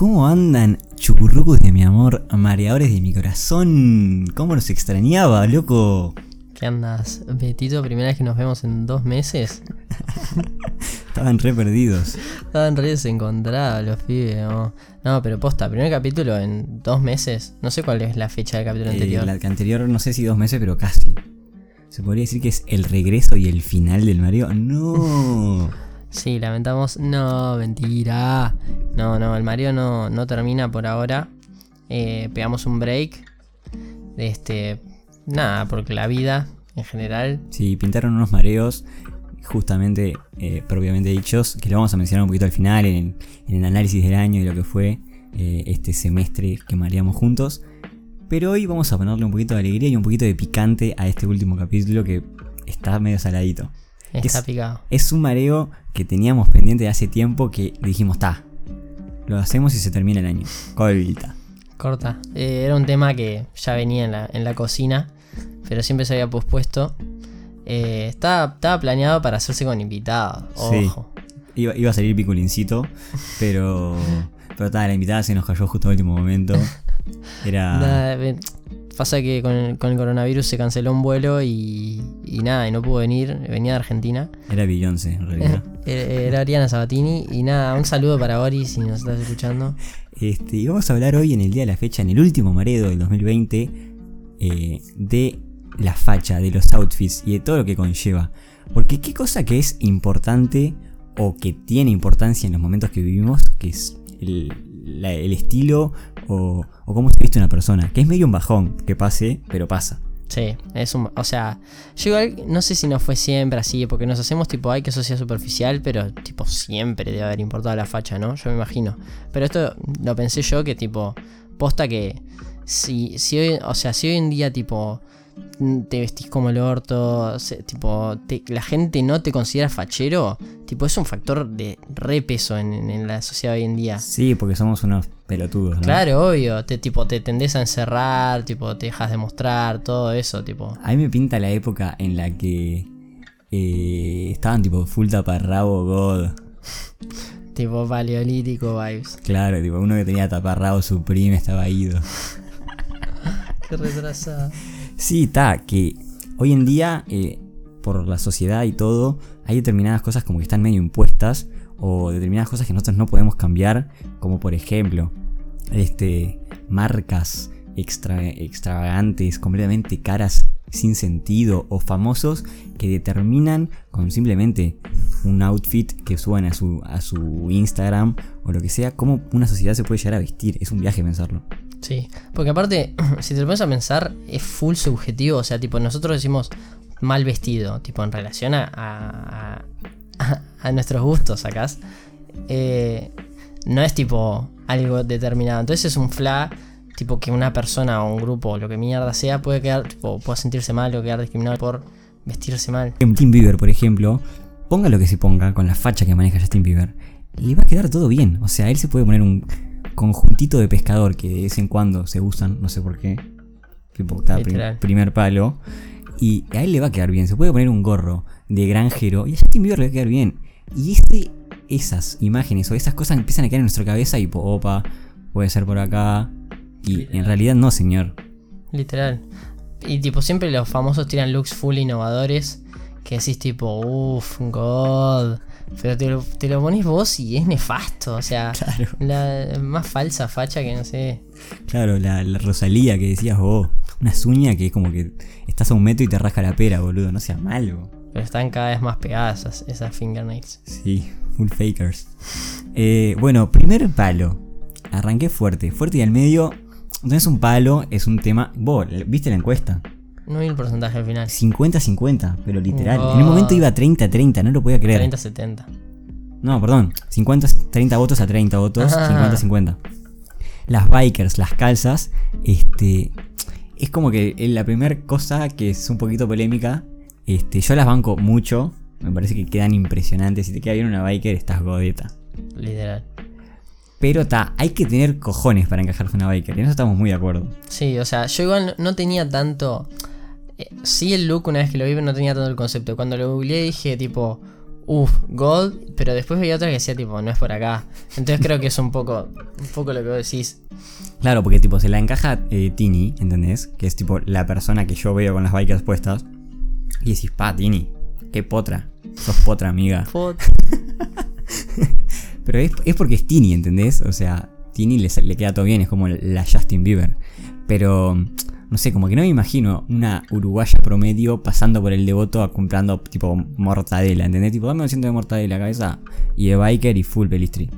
¿Cómo andan chucurrucos de mi amor, mareadores de mi corazón? ¿Cómo los extrañaba, loco? ¿Qué andas, Betito? Primera vez que nos vemos en dos meses. Estaban re perdidos. Estaban re desencontrados los pibes. No, no pero posta, primer capítulo en dos meses. No sé cuál es la fecha del capítulo Eh, anterior. la anterior, no sé si dos meses, pero casi. ¿Se podría decir que es el regreso y el final del Mario? ¡No! Sí, lamentamos. No, mentira. No, no, el Mario no, no termina por ahora. Eh, pegamos un break. Este. Nada, porque la vida en general. Sí, pintaron unos mareos, justamente, eh, propiamente dichos, que lo vamos a mencionar un poquito al final, en, en el análisis del año y lo que fue eh, este semestre que mareamos juntos. Pero hoy vamos a ponerle un poquito de alegría y un poquito de picante a este último capítulo que está medio saladito. Está Es- picado. Es un mareo que teníamos pendiente de hace tiempo que dijimos, ta, lo hacemos y se termina el año. Colita. Corta. Eh, era un tema que ya venía en la, en la cocina, pero siempre se había pospuesto. Eh, estaba, estaba planeado para hacerse con invitados. Sí. Ojo. Iba, iba a salir piculincito, pero. Pero ta, la invitada se nos cayó justo al último momento. Era. Nada, pasa que con el, con el coronavirus se canceló un vuelo y, y nada, y no pudo venir. Venía de Argentina. Era Beyoncé, en realidad. Era Ariana Sabatini. Y nada, un saludo para Boris si nos estás escuchando. Este, y vamos a hablar hoy en el día de la fecha, en el último mareo del 2020, eh, de la facha, de los outfits y de todo lo que conlleva. Porque qué cosa que es importante o que tiene importancia en los momentos que vivimos, que es el, la- el estilo o, o cómo se viste una persona. Que es medio un bajón que pase, pero pasa. Sí, es un. O sea, yo igual no sé si no fue siempre así, porque nos hacemos tipo, ay, que eso sea superficial, pero tipo, siempre debe haber importado la facha, ¿no? Yo me imagino. Pero esto lo pensé yo que tipo, posta que si, si hoy, o sea, si hoy en día tipo te vestís como el orto, se- tipo, te- la gente no te considera fachero, tipo, es un factor de re peso en, en la sociedad hoy en día. Sí, porque somos unos pelotudos, ¿no? Claro, obvio, te, tipo, te tendés a encerrar, tipo, te dejas de mostrar, todo eso, tipo. A mí me pinta la época en la que eh, estaban tipo full taparrabo God. Tipo paleolítico vibes. Claro, tipo uno que tenía taparrabo supreme estaba ido. Qué retrasada. Sí, está, que hoy en día, eh, por la sociedad y todo, hay determinadas cosas como que están medio impuestas, o determinadas cosas que nosotros no podemos cambiar, como por ejemplo, este, marcas extra, extravagantes, completamente caras sin sentido, o famosos que determinan con simplemente un outfit que suban a su, a su Instagram o lo que sea, cómo una sociedad se puede llegar a vestir. Es un viaje pensarlo. Sí, porque aparte, si te lo pones a pensar, es full subjetivo. O sea, tipo, nosotros decimos mal vestido, tipo, en relación a, a, a- a nuestros gustos, sacás. Eh, no es tipo algo determinado. Entonces es un fla, tipo, que una persona o un grupo o lo que mierda sea puede quedar, tipo, pueda sentirse mal o quedar discriminado por vestirse mal. Tim Bieber, por ejemplo, ponga lo que se ponga, con la facha que maneja Justin Bieber, le va a quedar todo bien. O sea, él se puede poner un conjuntito de pescador que de vez en cuando se usan, no sé por qué. Tipo, está prim- primer palo. Y a él le va a quedar bien. Se puede poner un gorro de granjero y a Justin Bieber le va a quedar bien. Y ese, esas imágenes o esas cosas empiezan a quedar en nuestra cabeza y, opa, puede ser por acá. Y en realidad no, señor. Literal. Y tipo, siempre los famosos tiran looks full innovadores. Que decís tipo, uff, God. Pero te lo, te lo pones vos y es nefasto. O sea, Claro. la más falsa facha que no sé. Claro, la, la Rosalía que decías vos. Unas uñas que es como que estás a un metro y te rasca la pera, boludo. No seas malo. Pero están cada vez más pegadas esas, esas fingernails. Sí, full fakers. Eh, bueno, primer palo. Arranqué fuerte. Fuerte y al medio. No es un palo, es un tema. Vos, ¿viste la encuesta? No vi el porcentaje al final. 50-50, pero literal. Wow. En un momento iba 30-30, no lo podía creer. 30-70. No, perdón. 50, 30 votos a 30 votos. Ah. 50-50. Las bikers, las calzas, este. Es como que la primera cosa que es un poquito polémica. Este, yo las banco mucho. Me parece que quedan impresionantes. Si te queda bien una biker, estás godeta. Literal. Pero ta, hay que tener cojones para encajarse una biker. En eso estamos muy de acuerdo. Sí, o sea, yo igual no tenía tanto. Sí, el look, una vez que lo vi, no tenía tanto el concepto. Cuando lo googleé dije, tipo, uff, God, pero después veía otra que decía tipo, no es por acá. Entonces creo que es un poco, un poco lo que vos decís. Claro, porque tipo se la encaja eh, Tini, ¿entendés? Que es tipo la persona que yo veo con las bikers puestas. Y decís, pa, Tini, qué potra. Sos potra, amiga. Pot- Pero es, es porque es Tini, ¿entendés? O sea, Tini le, le queda todo bien, es como la Justin Bieber. Pero, no sé, como que no me imagino una uruguaya promedio pasando por el devoto a comprando tipo mortadela, ¿entendés? Tipo, dame un asiento de mortadela, cabeza. Y de biker y full pelistri.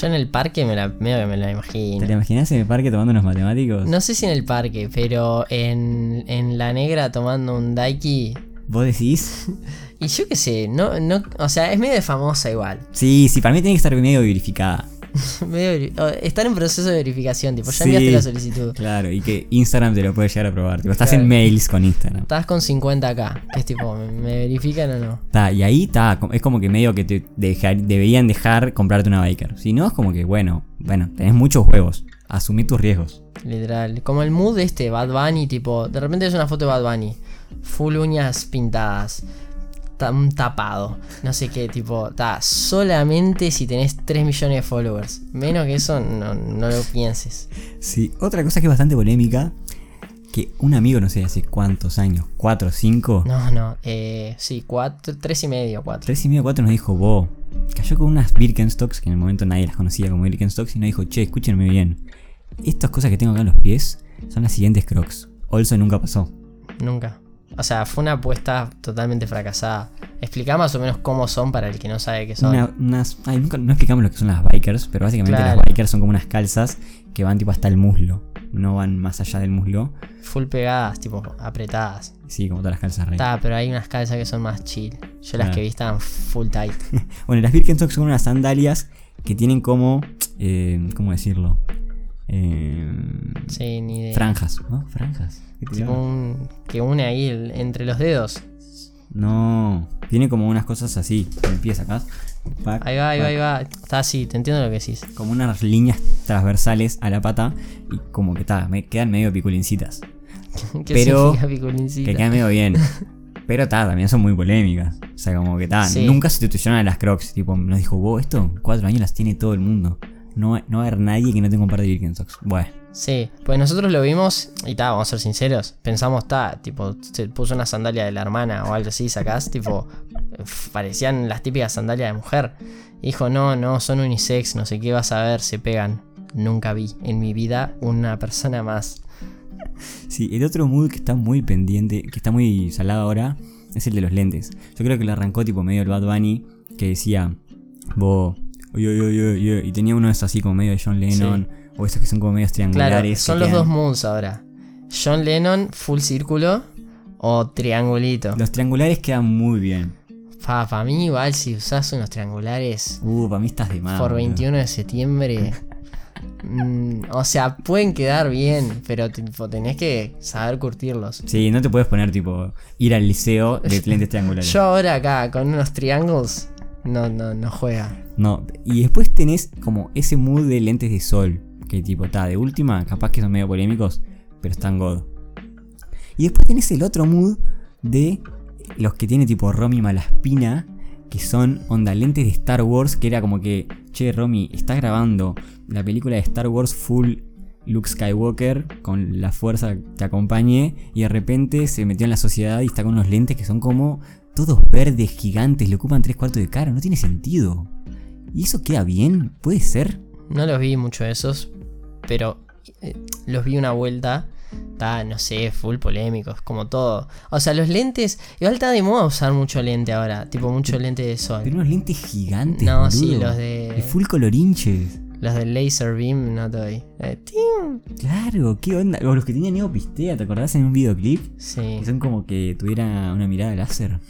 Yo en el parque me la, que me la imagino. ¿Te la imaginás en el parque tomando unos matemáticos? No sé si en el parque, pero en, en la negra tomando un daiki. ¿Vos decís? Y yo qué sé, no, no, o sea, es medio de famosa igual. Sí, sí, para mí tiene que estar medio verificada. Estar en proceso de verificación, tipo, ya Sí. enviaste la solicitud. Claro, y que Instagram te lo puede llegar a probar. Tipo, estás Claro. en mails con Instagram. Estás con 50k, que es tipo, ¿me, me verifican o no? Ta, y ahí está, es como que medio que te dejar- deberían dejar comprarte una biker. Si no, es como que, bueno, bueno, tenés muchos juegos. Asumí tus riesgos. Literal. Como el mood este, Bad Bunny, tipo, de repente es una foto de Bad Bunny. Full uñas pintadas. Un tapado. No sé qué, tipo, está solamente si tenés 3 millones de followers. Menos que eso, no, no lo pienses. Sí, otra cosa que es bastante polémica, que un amigo, no sé, hace cuántos años, cuatro o cinco, No, no, eh, sí, 4, 3 y medio, 4. tres y medio, cuatro nos dijo, vos, cayó con unas Birkenstocks, que en el momento nadie las conocía como Birkenstocks, y nos dijo, che, escúchenme bien, estas cosas que tengo acá en los pies son las siguientes crocs. Also nunca pasó. Nunca. O sea, fue una apuesta totalmente fracasada. Explica más o menos cómo son para el que no sabe qué son. Una- unas, ay, nunca, no explicamos lo que son las bikers, pero básicamente Claro. las bikers son como unas calzas que van tipo hasta el muslo, no van más allá del muslo. Full pegadas, tipo, apretadas. Sí, como todas las calzas rey. Está, pero hay unas calzas que son más chill. Yo las que vi estaban full tight. Bueno, las Birkenstock son unas sandalias que tienen como, eh, ¿cómo decirlo? Eh, Sí, ni idea. franjas, ¿no? Franjas. ¿Qué te Tipo un, que une ahí el- entre los dedos. No, tiene como unas cosas así, en el pie sacás. pac, Ahí va, ahí va, ahí va. Está así, te entiendo lo que decís. Como unas líneas transversales a la pata y como que está, me quedan medio piculincitas. ¿Qué Pero- piculincita? Que quedan medio bien. Pero ta, también son muy polémicas. O sea, como que ta, Sí. nunca sustituyeron a las crocs. Tipo, nos dijo, vos, esto en cuatro años las tiene todo el mundo. No, no va a haber nadie que no tenga un par de Birkenstocks. Bueno, Sí, pues nosotros lo vimos y ta, vamos a ser sinceros. Pensamos, ta, tipo, se puso una sandalia de la hermana o algo así, sacás, tipo, parecían las típicas sandalias de mujer. Y dijo, no, no, son unisex, no sé qué vas a ver, se pegan. Nunca vi en mi vida una persona más. Sí, el otro mood que está muy pendiente, que está muy salado ahora, es el de los lentes. Yo creo que lo arrancó tipo medio el Bad Bunny, que decía, vos, oye, oye, oye, oye", y tenía uno de esos así como medio de John Lennon, o esos que son como medios triangulares. Claro, son los quedan- dos moods ahora. John Lennon, full círculo o triangulito. Los triangulares quedan muy bien. Pa, para mí igual si usás unos triangulares Uh, para mí estás de más. por boludo. 21 de septiembre. mm, o sea, pueden quedar bien, pero tipo, tenés que saber curtirlos. Sí, no te puedes poner tipo ir al liceo de lentes triangulares. Yo ahora acá con unos triangles no, no, no juega. No, y después tenés como ese mood de lentes de sol. Que tipo, está de última, capaz que son medio polémicos, pero están god. Y después tenés el otro mood de los que tiene tipo Romy Malaspina, que son onda lentes de Star Wars, que era como que, che, Romy, estás grabando la película de Star Wars full Luke Skywalker con la fuerza te acompañe, y de repente se metió en la sociedad y está con unos lentes que son como todos verdes, gigantes, le ocupan tres cuartos de cara, no tiene sentido. ¿Y eso queda bien? ¿Puede ser? No los vi mucho esos, pero eh, los vi una vuelta. Está, no sé, full polémicos, como todo. O sea, los lentes. Igual está de moda usar mucho lente ahora, tipo mucho lente de sol. Pero unos lentes gigantes. No, boludo. sí, los de- full colorinches. Los del laser beam no te doy. Eh. Claro, ¿qué onda? O los que tenían Neo Pistea, ¿te acordás en un videoclip? Sí. Que son como que tuviera una mirada láser.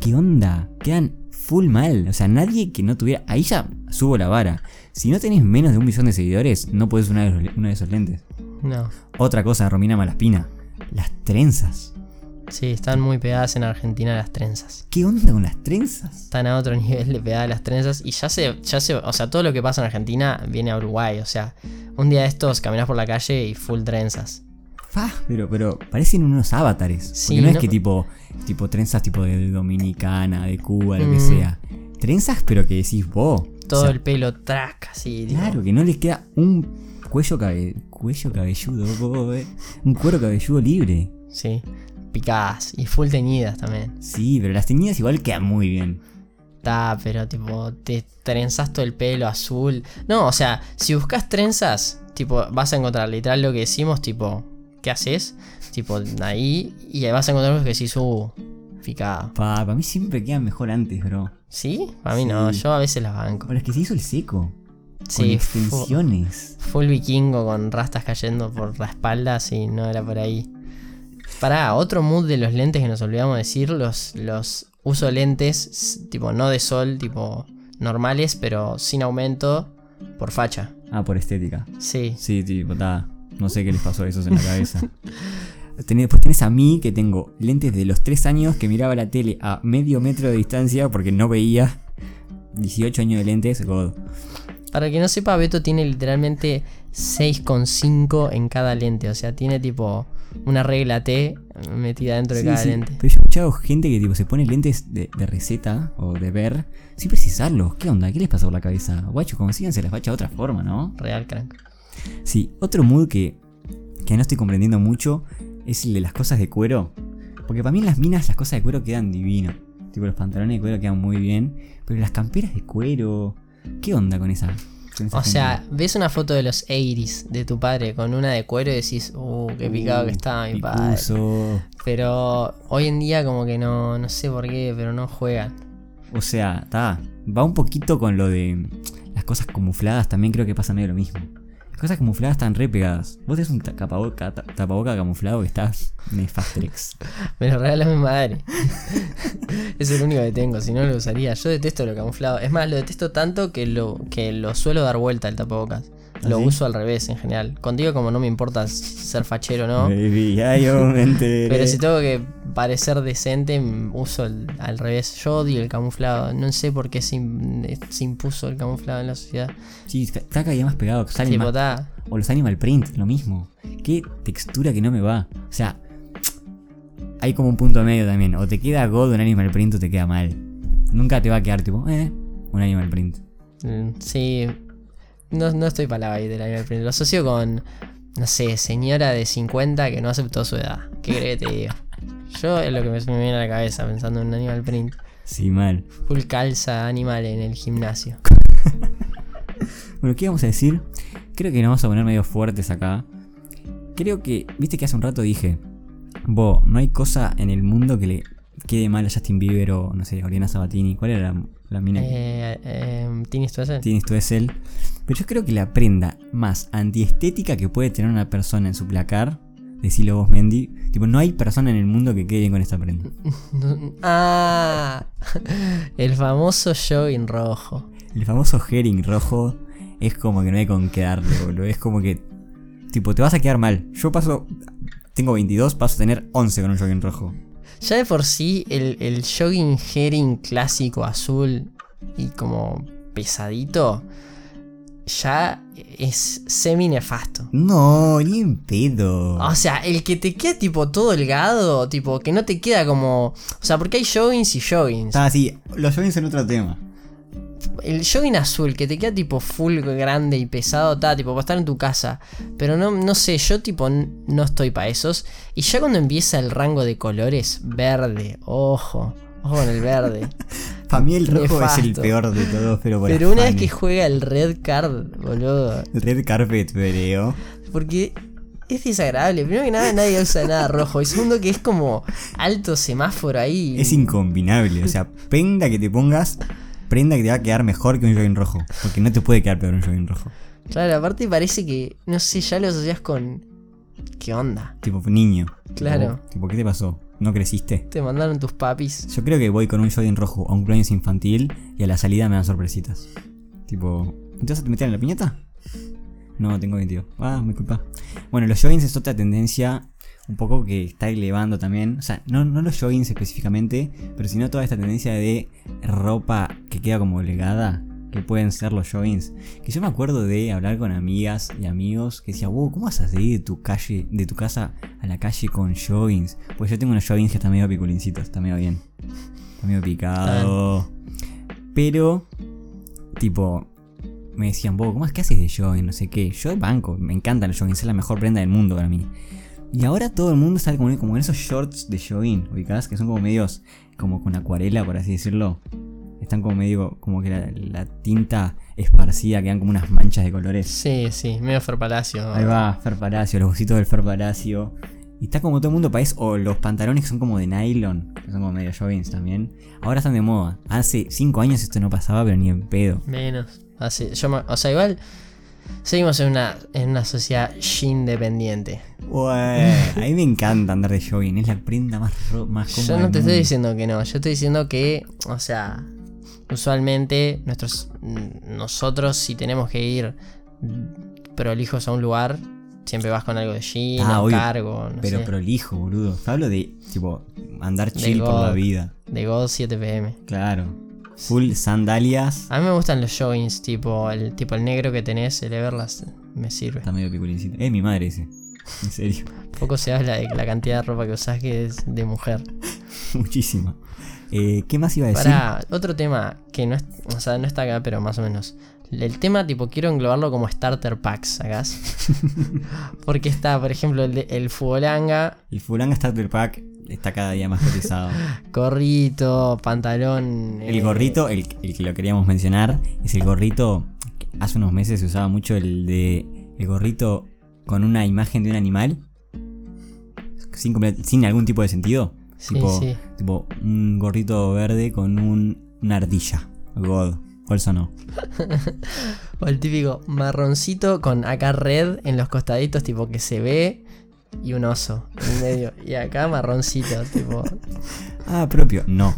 ¿Qué onda? Quedan full mal. O sea, nadie que no tuviera. Ahí ya subo la vara. Si no tenés menos de un millón de seguidores, no podés usar uno de, esos lentes. No. Otra cosa, Romina Malaspina. Las trenzas. Sí, están muy pegadas en Argentina las trenzas. ¿Qué onda con las trenzas? Están a otro nivel de pegadas las trenzas. Y ya se, ya se. O sea, todo lo que pasa en Argentina viene a Uruguay. O sea, un día de estos caminas por la calle y full trenzas. Fa, pero, pero parecen unos avatares. Sí, porque no, es no- que tipo, tipo trenzas tipo de Dominicana, de Cuba, lo que Mm. sea. Trenzas, pero que decís vos. Todo O sea, el pelo traca, así. Claro, que no les queda un cuello, cabe- cuello cabelludo, vos, eh, un cuero cabelludo libre. Sí. Picadas y full teñidas también. Sí, pero las teñidas igual quedan muy bien. Está, pero tipo, te trenzas todo el pelo azul. No, o sea, si buscas trenzas, tipo, vas a encontrar literal lo que decimos, tipo, ¿qué haces? Tipo, ahí, y ahí vas a encontrar que decís, uh, picada. Pa, para mí siempre quedan mejor antes, bro. ¿Sí? A mí no, Sí. yo a veces las banco. Para es que se hizo el seco. con Sí, fu- extensiones. full vikingo con rastas cayendo por la espalda, sí, no era por ahí. Pará, otro mood de los lentes que nos olvidamos decir, los, los uso lentes, tipo, no de sol, tipo, normales, pero sin aumento, por facha. Ah, por estética. Sí. Sí, tipo, ta, no sé qué les pasó a esos en la cabeza. Después tenés a mí que tengo lentes de los 3 años que miraba la tele a medio metro de distancia porque no veía. 18 años de lentes, God. Para que no sepa, Beto tiene literalmente 6,5 en cada lente. O sea, tiene tipo una regla T metida dentro de Sí, cada sí. lente. Pero yo he escuchado gente que tipo se pone lentes de, de receta o de ver sin precisarlos. ¿Qué onda? ¿Qué les pasa por la cabeza? Guacho, consíganse la facha de otra forma, ¿no? Real crank. Sí, otro mood que, que no estoy comprendiendo mucho es el de las cosas de cuero. Porque para mí en las minas las cosas de cuero quedan divino. Tipo los pantalones de cuero quedan muy bien. Pero las camperas de cuero. ¿Qué onda con esa? con esa O gente? sea, ves una foto de los 80s de tu padre con una de cuero y decís, uh, qué picado que estaba mi padre. Pero hoy en día como que no, no sé por qué, pero no juegan. O sea, está. Va un poquito con lo de las cosas camufladas. También creo que pasa medio lo mismo. Las cosas camufladas están re pegadas. Vos tenés un ta- tapaboca, ta- tapaboca camuflado que está nefastrex. Me lo regala mi madre. es el único que tengo, si no lo usaría. Yo detesto lo camuflado. Es más, lo detesto tanto que lo, que lo suelo dar vuelta el tapabocas. Lo ¿Ah, sí? uso al revés en general. Contigo como no me importa ser fachero no. Baby, ya yo me enteré. Pero si tengo que parecer decente, uso el- al revés. Yo odio el camuflado. No sé por qué se, se impuso el camuflado en la sociedad. Sí, está cada día más pegado. Tipo, más- ta, O los animal print, lo mismo. Qué textura que no me va. O sea, hay como un punto medio también. O te queda God un animal print o te queda mal. Nunca te va a quedar tipo, eh, un animal print. mm, sí. No, no estoy para la del animal print. Lo asocio con, no sé, señora de 50 que no aceptó su edad. ¿Qué crees que te digo? Yo es lo que me, me viene a la cabeza pensando en un animal print. Sí, mal. Full calza animal en el gimnasio. Bueno, ¿qué vamos a decir? Creo que nos vamos a poner medio fuertes acá. Creo que, viste que hace un rato dije, Bo, no hay cosa en el mundo que le quede mal a Justin Bieber o, no sé, Oriana Sabatini. ¿Cuál era la, la mina? Eh, eh. Pero yo creo que la prenda más antiestética que puede tener una persona en su placar, decilo vos, Mendy, tipo, no hay persona en el mundo que quede bien con esta prenda. Ah, el famoso jogging rojo. El famoso herring rojo es como que no hay con qué darle, boludo. Es como que, tipo, te vas a quedar mal. Yo paso, tengo 22, paso a tener 11 con un jogging rojo. Ya de por sí, el, el jogging herring clásico azul y como pesadito, ya es semi nefasto. No, ni en pedo. O sea, el que te queda tipo todo delgado, tipo que no te queda como... O sea, porque hay joggings y joggings. Está así, los joggings son otro tema. El jogging azul que te queda tipo full grande y pesado, está tipo para estar en tu casa. Pero no, no sé, yo tipo no estoy para esos. Y ya cuando empieza el rango de colores, verde, ojo, ojo con el verde. Para mí el rojo es el peor de todos, pero por Pero una vez que juega el red card, boludo. Red carpet, vereo. Porque es desagradable. Primero que nada, nadie usa nada rojo. Y segundo que es como alto semáforo ahí. Es incombinable. O sea, prenda que te pongas, prenda que te va a quedar mejor que un jogging rojo. Porque no te puede quedar peor un jogging rojo. Claro, aparte parece que, no sé, ya lo asocias con... ¿Qué onda? Tipo niño. Claro. Tipo, tipo, ¿qué te pasó? ¿No creciste? Te mandaron tus papis. Yo creo que voy con un jogging rojo a un cumpleaños infantil y a la salida me dan sorpresitas. Tipo, ¿te vas a meter en la piñata? No, tengo 22. Ah, me culpa. Bueno, los joggings es otra tendencia un poco que está elevando también. O sea, no, no los joggings específicamente, pero sino toda esta tendencia de ropa que queda como legada. que pueden ser los joggings. Que yo me acuerdo de hablar con amigas y amigos que decían, wow, ¿cómo vas a salir de tu calle, de tu casa a la calle con joggings? Pues yo tengo unos joggings que están medio piculincitos, está medio bien. Está medio picado. Pero, tipo, me decían, vos, ¿cómo es que haces de jogging? No sé qué. Yo banco, me encantan los joggings, es la mejor prenda del mundo para mí. Y ahora todo el mundo está como, como en esos shorts de jogging, ubicadas, que son como medios, como con acuarela, por así decirlo. Están como medio, como que la, la tinta esparcida, quedan como unas manchas de colores. Sí, sí, medio Fer Palacio. Ahí va, Fer Palacio, los bocitos del Fer Palacio. Y está como todo el mundo país, o los pantalones que son como de nylon, que son como medio joggings también. Ahora están de moda. Hace 5 años esto no pasaba, pero ni en pedo. Menos. Así, yo o sea, igual seguimos en una, en una sociedad jean dependiente. Ué, a mí me encanta andar de jogging, es la prenda más, más cómoda. Yo no te estoy diciendo que no, yo estoy diciendo que, o sea, usualmente nuestros, nosotros si tenemos que ir prolijos a un lugar, siempre vas con algo de jean, Ah, obvio, cargo, no Pero sé, prolijo, boludo. Hablo de, tipo, andar chill por la vida. de God 7pm. Claro. Full sandalias. A mí me gustan los joggings, tipo el tipo el negro que tenés, el Everlast, me sirve. Está medio piculincito. Es mi madre ese. En serio. Poco se habla de la cantidad de ropa que usás que es de mujer. Muchísimo. Eh, ¿Qué más iba a decir? Para otro tema que no, es, o sea, no está acá, pero más o menos. El tema, tipo, quiero englobarlo como starter packs, ¿sacás? Porque está, por ejemplo, el, de- el Fubolanga, El Fulanga Starter Pack está cada día más cotizado. gorrito, pantalón. El eh, gorrito, el, el que lo queríamos mencionar, es el gorrito. que Hace unos meses se usaba mucho el de. El gorrito con una imagen de un animal. Sin, sin algún tipo de sentido. Sí, tipo, sí. tipo un gorrito verde con un, una ardilla. God. Also no. O el típico marroncito con acá red en los costaditos, tipo que se ve. Y un oso en medio. Y acá marroncito, tipo. Ah, propio. No.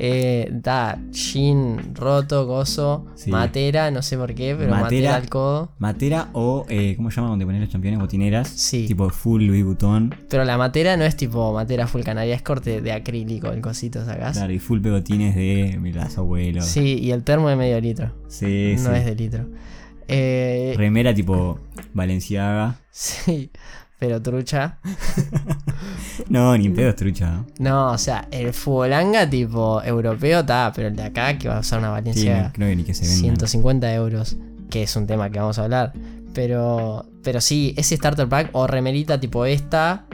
Eh, da, jean roto, gozo, Sí. matera, no sé por qué, pero matera, Matera. al codo. Matera o. Eh, ¿Cómo se llama donde ponen los campeones? Botineras. Sí. Tipo full Louis Vuitton. Pero la matera no es tipo matera full canaria, es corte de acrílico, el cosito sacás. Claro, y full pegotines de los abuelos. Sí, y el termo de medio litro. Sí, no sí. es de litro. Eh, Remera tipo Valenciaga. sí, pero trucha. No, ni pedo es trucha. ¿no? No, o sea, el Fubolanga tipo europeo está, pero el de acá que va a usar una Sí, Valencia no creo que ni que se venda. 150 euros, que es un tema que vamos a hablar. Pero, pero sí, ese starter pack o remerita tipo esta,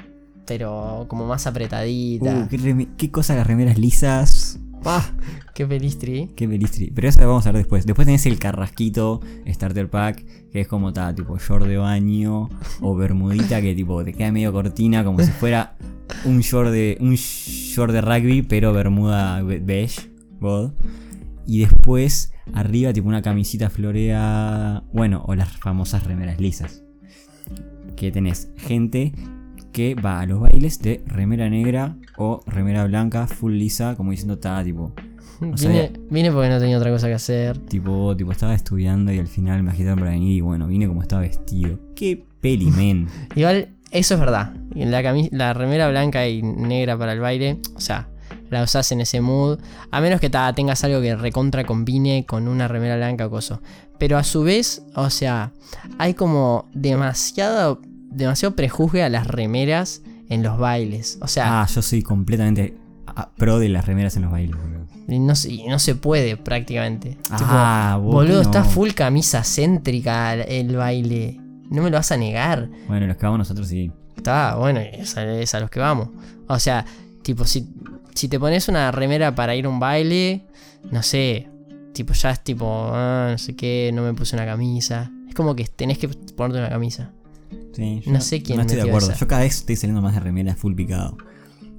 pero como más apretadita. Uh, qué, qué cosa las remeras lisas. ¡Pah! Qué pelistri. Qué belistri. Pero eso vamos a ver después. Después tenés el carrasquito Starter Pack, que es como ta, tipo short de baño o bermudita que tipo te queda medio cortina, como si fuera un short de. un short de rugby, pero bermuda be- beige. God. Y después, arriba, tipo una camisita floreada. Bueno, o las famosas remeras lisas. Que tenés gente que va a los bailes de remera negra o remera blanca, full lisa, como diciendo, está tipo. O sea, Vine, vine porque no tenía otra cosa que hacer. Tipo, tipo, estaba estudiando y al final me agitaron para venir y bueno, vine como estaba vestido. ¡Qué peli, men! Igual, eso es verdad. La, la remera blanca y negra para el baile, o sea, la usás en ese mood. A menos que ta, tengas algo que recontra combine con una remera blanca o coso. Pero a su vez, o sea, hay como demasiado, demasiado prejuzgue a las remeras en los bailes. O sea, Ah, yo soy completamente ah, pro de las remeras en los bailes, boludo. y no, no se puede prácticamente. Ah, tipo, boludo, no. está full camisa céntrica el, el baile. No me lo vas a negar. Bueno, los que vamos nosotros sí. Está, bueno, es a, es a los que vamos. O sea, tipo, si, si te pones una remera para ir a un baile, no sé, tipo, ya es tipo, ah, no sé qué, no me puse una camisa. Es como que tenés que ponerte una camisa. Sí, yo No sé quién No estoy de acuerdo. esa. Yo cada vez estoy saliendo más de remeras full picado.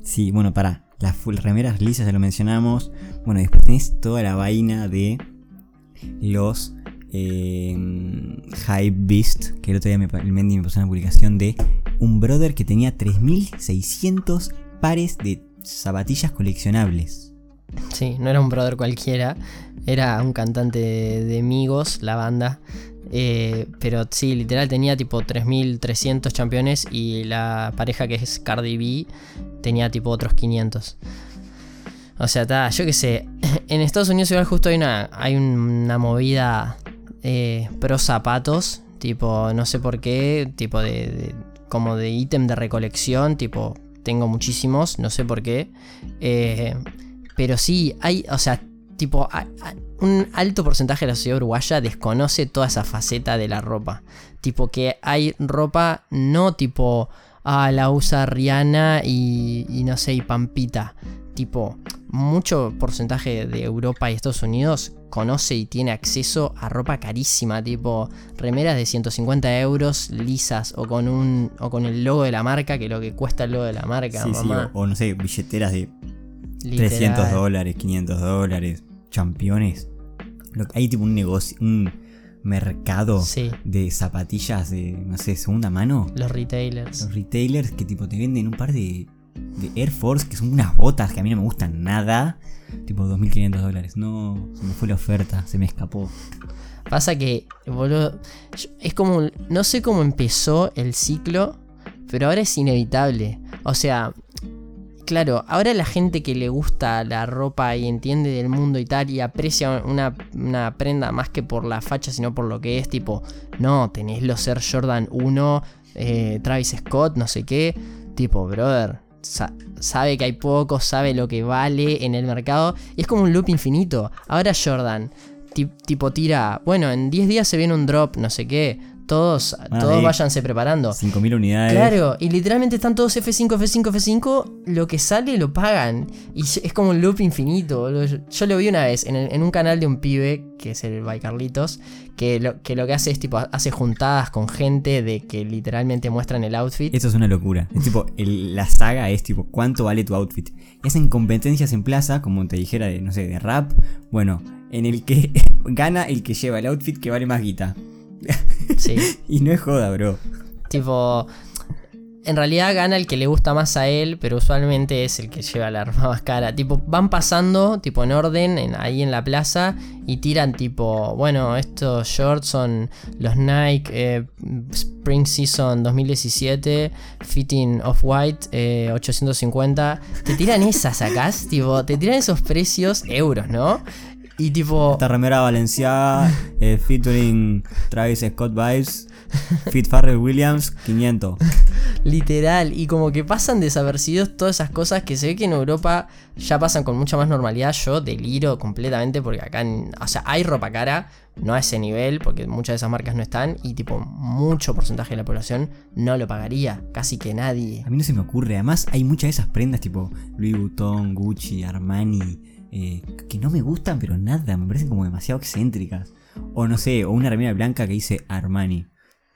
Sí, bueno, para. Las full remeras lisas ya lo mencionamos. Bueno, después tenés toda la vaina de los eh, Hype Beast. Que el otro día me, el Mendy me pasó una publicación de un brother que tenía 3600 pares de zapatillas coleccionables. Sí, no era un brother cualquiera, era un cantante de, de Migos, la banda. Eh, pero sí, literal tenía tipo 3300 campeones y la pareja que es Cardi B tenía tipo otros 500. O sea, está, yo qué sé. En Estados Unidos igual justo hay una, hay una movida eh, pro zapatos. Tipo, no sé por qué. Tipo de, como de ítem de recolección. Tipo, tengo muchísimos. No sé por qué. Eh, pero sí, hay, o sea, tipo, un alto porcentaje de la sociedad uruguaya desconoce toda esa faceta de la ropa. Tipo, que hay ropa no tipo, ah, la usa Rihanna y, y no sé, y Pampita. Tipo, mucho porcentaje de Europa y Estados Unidos conoce y tiene acceso a ropa carísima, tipo remeras de 150 euros lisas o con un o con el logo de la marca, que lo que cuesta el logo de la marca, Sí, sí, mamá. o, o no sé, billeteras de Literal. 300 dólares, 500 dólares, championes. Hay tipo un negocio, un mercado Sí, de zapatillas de, no sé, segunda mano. los retailers. Los retailers que tipo te venden un par de, de Air Force, que son unas botas que a mí no me gustan nada. Tipo 2.500 dólares. No, se me fue la oferta, se me escapó. Pasa que, boludo, es como, no sé cómo empezó el ciclo, pero ahora es inevitable. O sea, claro, ahora la gente que le gusta la ropa y entiende del mundo y tal y aprecia una, una prenda más que por la facha, sino por lo que es, tipo, no, tenés los Air Jordan 1, eh, Travis Scott, no sé qué, tipo, brother. sa- sabe que hay poco, sabe lo que vale en el mercado y es como un loop infinito. Ahora Jordan, ti- tipo tira, bueno, en 10 días se viene un drop, no sé qué, todos, Ah, todos ahí. váyanse preparando. 5.000 unidades. Claro, y literalmente están todos F5, F5, F5, lo que sale lo pagan. Y es como un loop infinito. Yo, yo lo vi una vez en, el- en un canal de un pibe, que es el by Carlitos, que lo, que lo que hace es tipo, hace juntadas con gente de que literalmente muestran el outfit. Eso es una locura. Es tipo, el- la saga es tipo, ¿cuánto vale tu outfit? Y hacen competencias en plaza, como te dijera de, no sé, de rap. Bueno, en el que gana el que lleva el outfit que vale más guita. Sí. Y no es joda, bro. Tipo, en realidad gana el que le gusta más a él, pero usualmente es el que lleva la arma más cara. Tipo, van pasando, tipo, en orden, en- ahí en la plaza, y tiran, tipo, bueno, estos shorts son los Nike eh, Spring Season 2017, Fitting Off-White eh, 850. Te tiran esas acá, tipo, te tiran esos precios, euros, ¿no? Y tipo... Esta remera Valenciaga, eh, featuring Travis Scott Vibes, Fit Farrell Williams, 500. Literal, y como que pasan desapercibidos todas esas cosas que se ve que en Europa ya pasan con mucha más normalidad. Yo deliro completamente porque acá, en- o sea, hay ropa cara, no a ese nivel, porque muchas de esas marcas no están, y tipo, mucho porcentaje de la población no lo pagaría, casi que nadie. A mí no se me ocurre. Además, hay muchas de esas prendas tipo Louis Vuitton, Gucci, Armani, eh, que no me gustan, pero nada, me parecen como demasiado excéntricas. O no sé, o una remera blanca que dice Armani.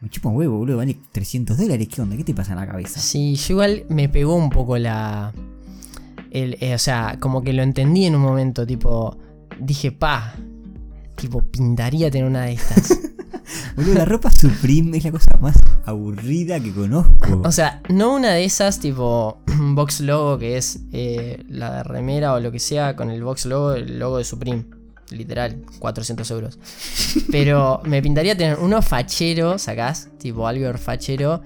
Me chupa un huevo, boludo, vale 300 dólares. ¿Qué onda? ¿Qué te pasa en la cabeza? Sí, yo igual me pegó un poco la. el- eh, o sea, como que lo entendí en un momento, tipo, dije, pa, tipo, pintaría tener una de estas. Boludo, la ropa Supreme es la cosa más aburrida que conozco. O sea, no una de esas tipo box logo que es eh, la remera o lo que sea con el box logo, el logo de Supreme. Literal, 400 euros. Pero me pintaría tener uno fachero, sacás, tipo algo fachero,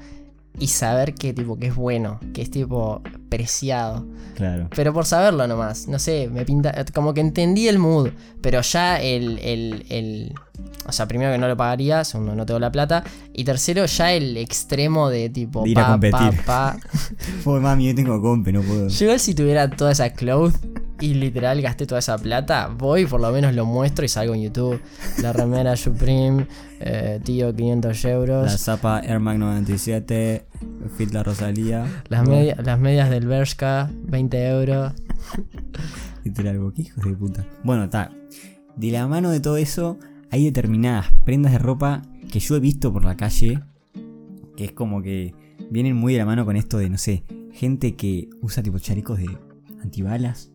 y saber que tipo que es bueno, que es tipo preciado. Claro. Pero por saberlo nomás, no sé, me pinta. Como que entendí el mood, pero ya el. el, el- o sea, primero que no lo pagaría, segundo no tengo la plata, y tercero ya el extremo de tipo. De ir a competir. pa. Joder, mami, yo tengo compe, no puedo. Yo igual si tuviera toda esa cloth y literal gasté toda esa plata, voy por lo menos lo muestro y salgo en YouTube. La remera Supreme, eh, tío, 500 euros. La zapa Air Mag 97, Fit La Rosalía. Las, media- las medias del Bershka, 20 euros. Literal, hijos de puta. Bueno, está. De la mano de todo eso, hay determinadas prendas de ropa que yo he visto por la calle. Que es como que vienen muy de la mano con esto de, no sé, gente que usa tipo chalecos de antibalas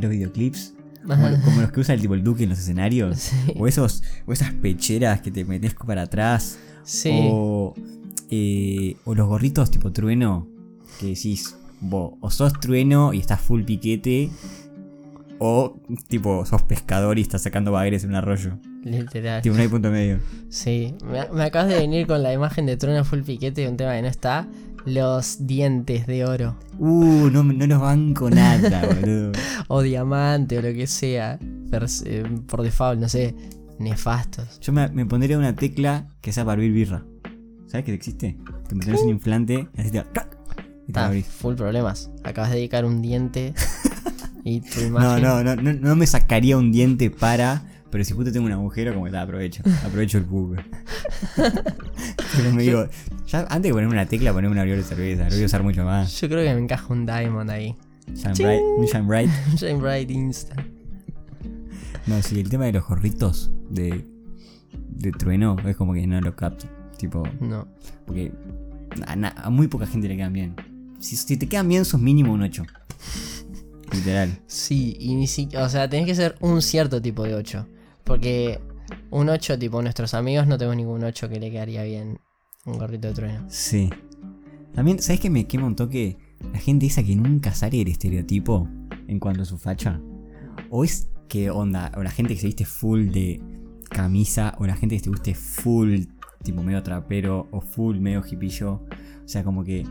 los videoclips. Como, como los que usa el tipo el Duque en los escenarios. Sí. O esos, o esas pecheras que te metes para atrás. Sí. O, eh, o los gorritos tipo trueno. Que decís, vos, o sos trueno y estás full piquete. O tipo, sos pescador y estás sacando bagres en un arroyo. Literal. Tipo, no hay punto medio. Sí, me, me acabas de venir con la imagen de Trueno Full Piquete, un tema que no está. Los dientes de oro. Uh, no, no los banco nada, boludo. O diamante o lo que sea. eh, Por default, no sé. Nefastos. Yo me, me pondría una tecla que sea para abrir birra. ¿Sabes que existe? Te pones un inflante y así te, y te Ah, abrís. full problemas. Acabas de dedicar un diente. y tu No, imagen. no, no, no, no me sacaría un diente para. Pero si justo tengo un agujero, como que "Ta, aprovecho. Aprovecho el bug. pero me digo, ya antes de ponerme una tecla, ponerme una abridor de cerveza. Lo voy a usar mucho más. Yo creo que me encaja un diamond ahí. Shine bright, un shine bright. Shine Bright Insta. No, sí, el tema de los gorritos de, de trueno es como que no lo capto. Tipo, No. porque a, na- a muy poca gente le quedan bien. Si, si te quedan bien, sos mínimo un 8. Literal. Sí, y ni siquiera. O sea, tenés que ser un cierto tipo de 8. Porque un 8, tipo nuestros amigos, no tengo ningún 8 que le quedaría bien un gorrito de trueno. Sí. También, ¿sabes qué me quema un toque? La gente esa que nunca sale del estereotipo en cuanto a su facha. O es que onda, o la gente que se viste full de camisa, o la gente que se viste full tipo medio trapero, o full medio hipillo. O sea, como que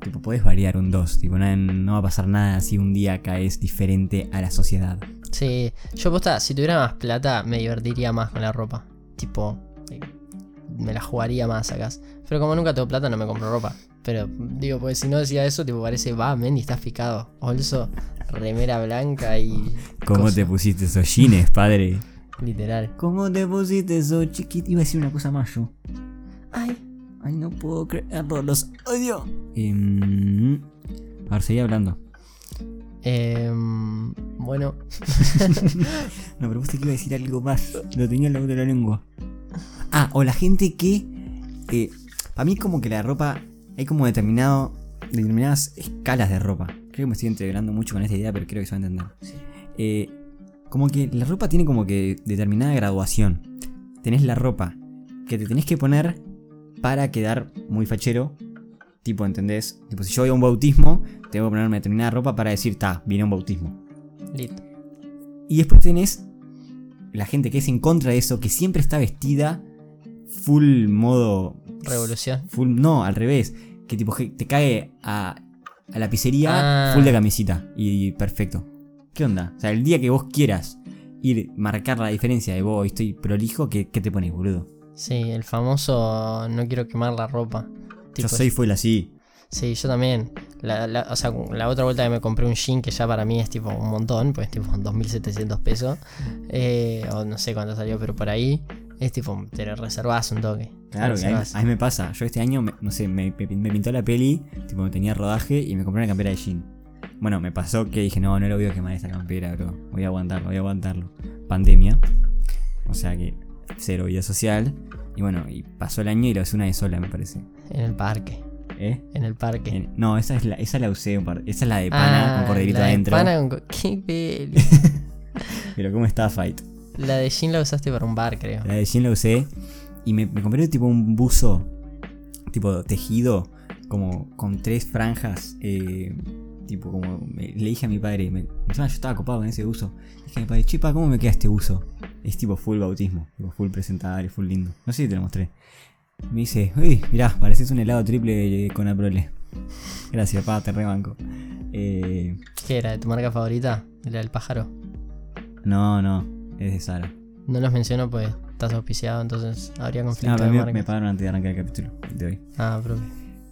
tipo podés variar un 2, tipo no, no va a pasar nada si un día caes diferente a la sociedad. Sí, yo posta, si tuviera más plata, me divertiría más con la ropa. Tipo, eh, me la jugaría más acá. Pero como nunca tengo plata, no me compro ropa. Pero digo, pues si no decía eso, tipo, parece, va, Mendy, estás picado. Olso, remera blanca y. ¿Cómo cosa. te pusiste esos jeans, padre? Literal. ¿Cómo te pusiste esos chiquitos? Iba a decir una cosa más yo. Ay, Ay, no puedo creerlo, los odio. Em, a ver, seguí hablando. Em, bueno, No, pero vos te iba a decir algo más. Lo tenía en la de la lengua. Ah, o la gente que. Eh, para mí, como que la ropa. Hay como determinado. Determinadas escalas de ropa. Creo que me estoy integrando mucho con esta idea, pero creo que se va a entender. Eh, como que la ropa tiene como que determinada graduación. Tenés la ropa que te tenés que poner para quedar muy fachero. Tipo, ¿entendés? Tipo, si yo voy a un bautismo, tengo que ponerme determinada ropa para decir, ta, vine a un bautismo. Listo. Y después tenés la gente que es en contra de eso, que siempre está vestida full modo. Revolución. Full, no, al revés. Que tipo que te cae a, a la pizzería Ah. full de camisita. Y perfecto. ¿Qué onda? O sea, el día que vos quieras ir marcar la diferencia de vos estoy prolijo, ¿qué, qué te pones, boludo? Sí, el famoso no quiero quemar la ropa. Yo soy full así. Sí, yo también. La, la- o sea, la otra vuelta que me compré un jean que ya para mí es tipo un montón, pues tipo 2.700 pesos. Eh, o no sé cuánto salió, pero por ahí es tipo, te lo reservas un toque. Claro, que a mí, me pasa. Yo este año, me- no sé, me, me- me pintó la peli, tipo tenía rodaje y me compré una campera de jean. Bueno, me pasó que dije, no, no lo voy a quemar esta campera, bro. Voy a aguantarlo, voy a aguantarlo. Pandemia. O sea que cero vida social. Y bueno, y pasó el año y lo usé una vez sola, me parece. En el parque. ¿Eh? En el parque. En- no, esa es la, esa la usé un par- Esa es la de pana Ah, con corderito la de adentro. pana con co- ¿Qué peli? Pero ¿cómo está Fight? La de jean la usaste para un bar, creo. La de jean la usé y me, me compré tipo un buzo tipo tejido como con tres franjas eh, tipo como me- le dije a mi padre me, encima yo estaba copado con ese buzo dije a mi padre chipa cómo me queda este buzo es tipo full bautismo tipo full presentable full lindo no sé si te lo mostré me dice uy mirá pareces un helado triple con aprole gracias pa te rebanco eh, ¿Qué era? ¿De tu marca favorita? ¿La del pájaro? no no es de Sara No los menciono pues estás auspiciado, entonces habría conflicto no, pero de me, me pagaron antes de arrancar el capítulo de hoy Ah, propio.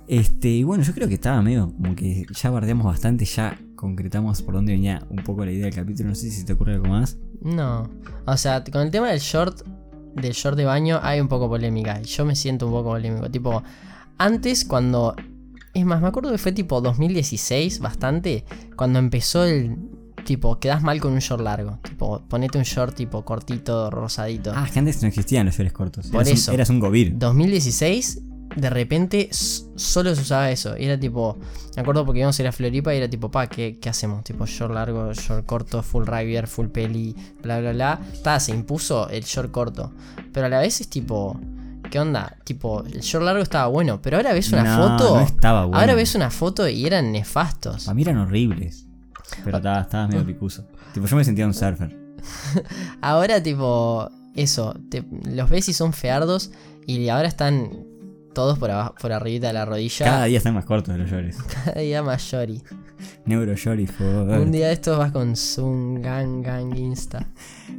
Este, y bueno, yo creo que estaba medio como que ya bardeamos bastante, ya concretamos por dónde venía un poco la idea del capítulo. No sé si te ocurre algo más. No. O sea, con el tema del short, del short de baño, hay un poco polémica. Y yo me siento un poco polémico. Tipo, antes cuando. Es más, me acuerdo que fue tipo 2016, bastante. Cuando empezó el. Tipo, quedas mal con un short largo. Tipo, ponete un short tipo cortito, rosadito. Ah, es que antes no existían los shorts cortos. Por eras eso. Un, eras un gobir. 2016, de repente solo se usaba eso. Y era tipo, me acuerdo porque íbamos a ir a Floripa y era tipo, pa, ¿qué, qué hacemos? Tipo, short largo, short corto, full rugby, full peli, bla, bla, bla. Ta, se impuso el short corto. Pero a la vez es tipo, ¿qué onda? Tipo, el short largo estaba bueno, pero ahora ves una No, foto. no estaba bueno. Ahora ves una foto y eran nefastos. Para mí eran horribles. Pero estaba, estaba medio picuso. Tipo, yo me sentía un surfer. Ahora, tipo, eso, te- los ves y son feardos y ahora están todos por abajo, por arribita de la rodilla. Cada día están más cortos los llores. Cada día más shorty. Neuro for Un día de estos vas con Zoom, Gang, Gang, Insta.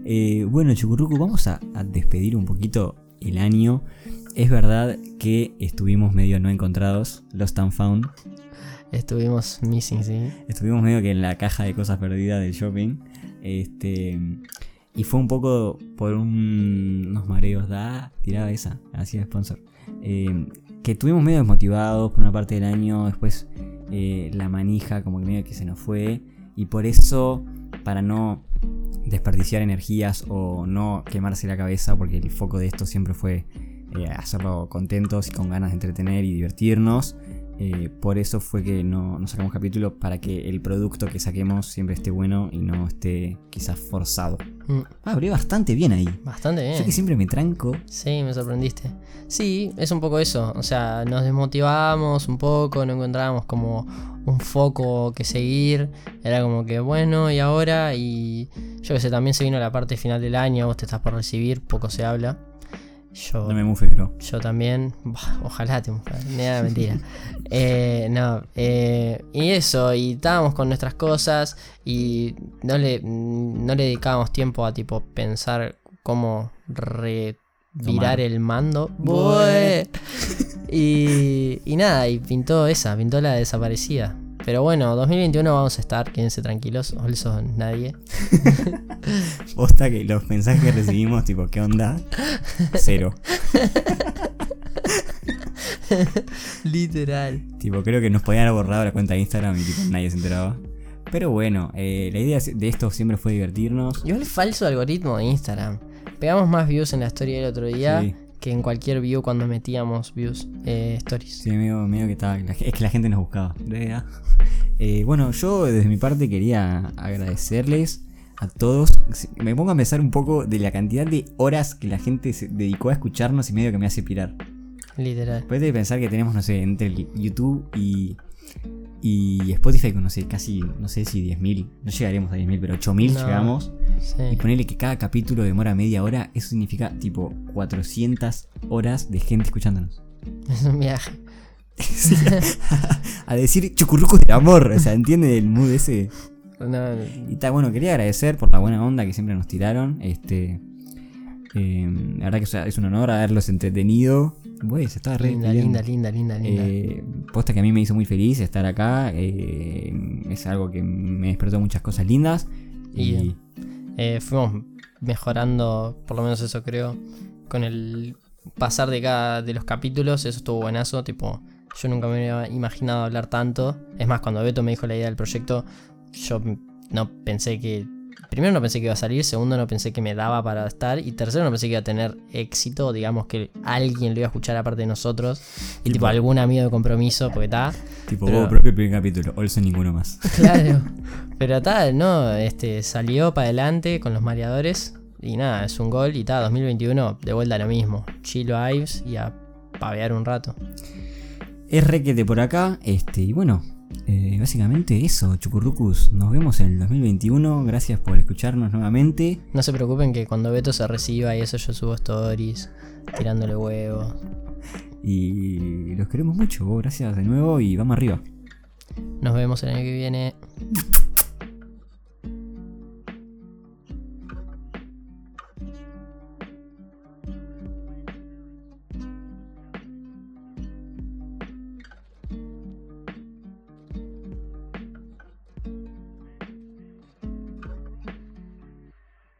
Eh, bueno, Chucurucu, vamos a, a despedir un poquito el año. Es verdad que estuvimos medio no encontrados, Lost and Found. Estuvimos missing, sí. Estuvimos medio que en la caja de cosas perdidas del shopping. Este. Y fue un poco por un- unos mareos. Da, tiraba esa, así de sponsor. Eh, que estuvimos medio desmotivados por una parte del año. Después eh, la manija, como que medio que se nos fue. Y por eso, para no desperdiciar energías o no quemarse la cabeza, porque el foco de esto siempre fue eh, hacerlo contentos y con ganas de entretener y divertirnos. Eh, por eso fue que no, no sacamos capítulo para que el producto que saquemos siempre esté bueno y no esté quizás forzado. Mm, Ah, abrió bastante bien ahí. Bastante bien. Yo que siempre me tranco. Sí, me sorprendiste. Sí, es un poco eso. O sea, nos desmotivamos un poco, no encontrábamos como un foco que seguir. Era como que, bueno, y ahora, y yo que sé, también se vino la parte final del año, vos te estás por recibir, poco se habla. Yo, No me mufe, bro. yo también, Bah, ojalá te nada mentira. Eh, no, eh, y eso, y estábamos con nuestras cosas y no le, no le dedicábamos tiempo a tipo pensar cómo revirar Tomar. el mando. Y, y nada, y pintó esa, pintó la desaparecida. Pero bueno, 2021 vamos a estar, quédense tranquilos, also nadie. Posta que los mensajes que recibimos, tipo, ¿qué onda? Cero. Literal. Tipo, creo que nos podían haber borrado la cuenta de Instagram y tipo, nadie se enteraba. Pero bueno, eh, la idea de esto siempre fue divertirnos. Igual falso algoritmo de Instagram. Pegamos más views en la story del otro día Sí. Que en cualquier view cuando metíamos views, eh, stories. Sí, medio, medio que estaba. Es que la gente nos buscaba. ¿verdad? Eh, bueno, yo desde mi parte quería agradecerles a todos. Me pongo a pensar un poco de la cantidad de horas que la gente se dedicó a escucharnos y medio que me hace pirar. Literal. Puedes pensar que tenemos, no sé, entre el YouTube y, y Spotify, con, no sé, casi, no sé si 10.000, no llegaremos a 10.000, pero 8.000 No. llegamos. Y ponerle que cada capítulo demora media hora, eso significa tipo 400 horas de gente escuchándonos. Es un viaje. Sí, a decir chucurrucos de amor, o sea, ¿entiende el mood ese? No, Y está bueno, quería agradecer por la buena onda que siempre nos tiraron. Este. eh, la verdad que es un honor haberlos entretenido. Güey, se estaba re linda, linda, linda, linda, linda. Eh, posta que a mí me hizo muy feliz estar acá. eh, es algo que me despertó muchas cosas lindas. Y, Y- Eh, fuimos mejorando, por lo menos eso creo, con el pasar de cada de los capítulos, eso estuvo buenazo, tipo, yo nunca me había imaginado hablar tanto. Es más, cuando Beto me dijo la idea del proyecto, yo no pensé que primero no pensé que iba a salir, segundo no pensé que me daba para estar y tercero no pensé que iba a tener éxito, digamos que alguien lo iba a escuchar aparte de nosotros y Tipo- algún amigo de compromiso, porque está tipo, Pero- vos propio primer capítulo, Olson ninguno más. Claro. Pero tal, no, este salió para adelante con los mareadores. Y nada, es un gol. Y tal, 2021, de vuelta a lo mismo. Chilo Ives y a pavear un rato. Es requete por acá. Este, y bueno, eh, básicamente eso, Chucurrucus. Nos vemos en el 2021. Gracias por escucharnos nuevamente. No se preocupen que cuando Beto se reciba y eso yo subo stories, tirándole huevos. Y los queremos mucho. Gracias de nuevo y vamos arriba. Nos vemos el año que viene.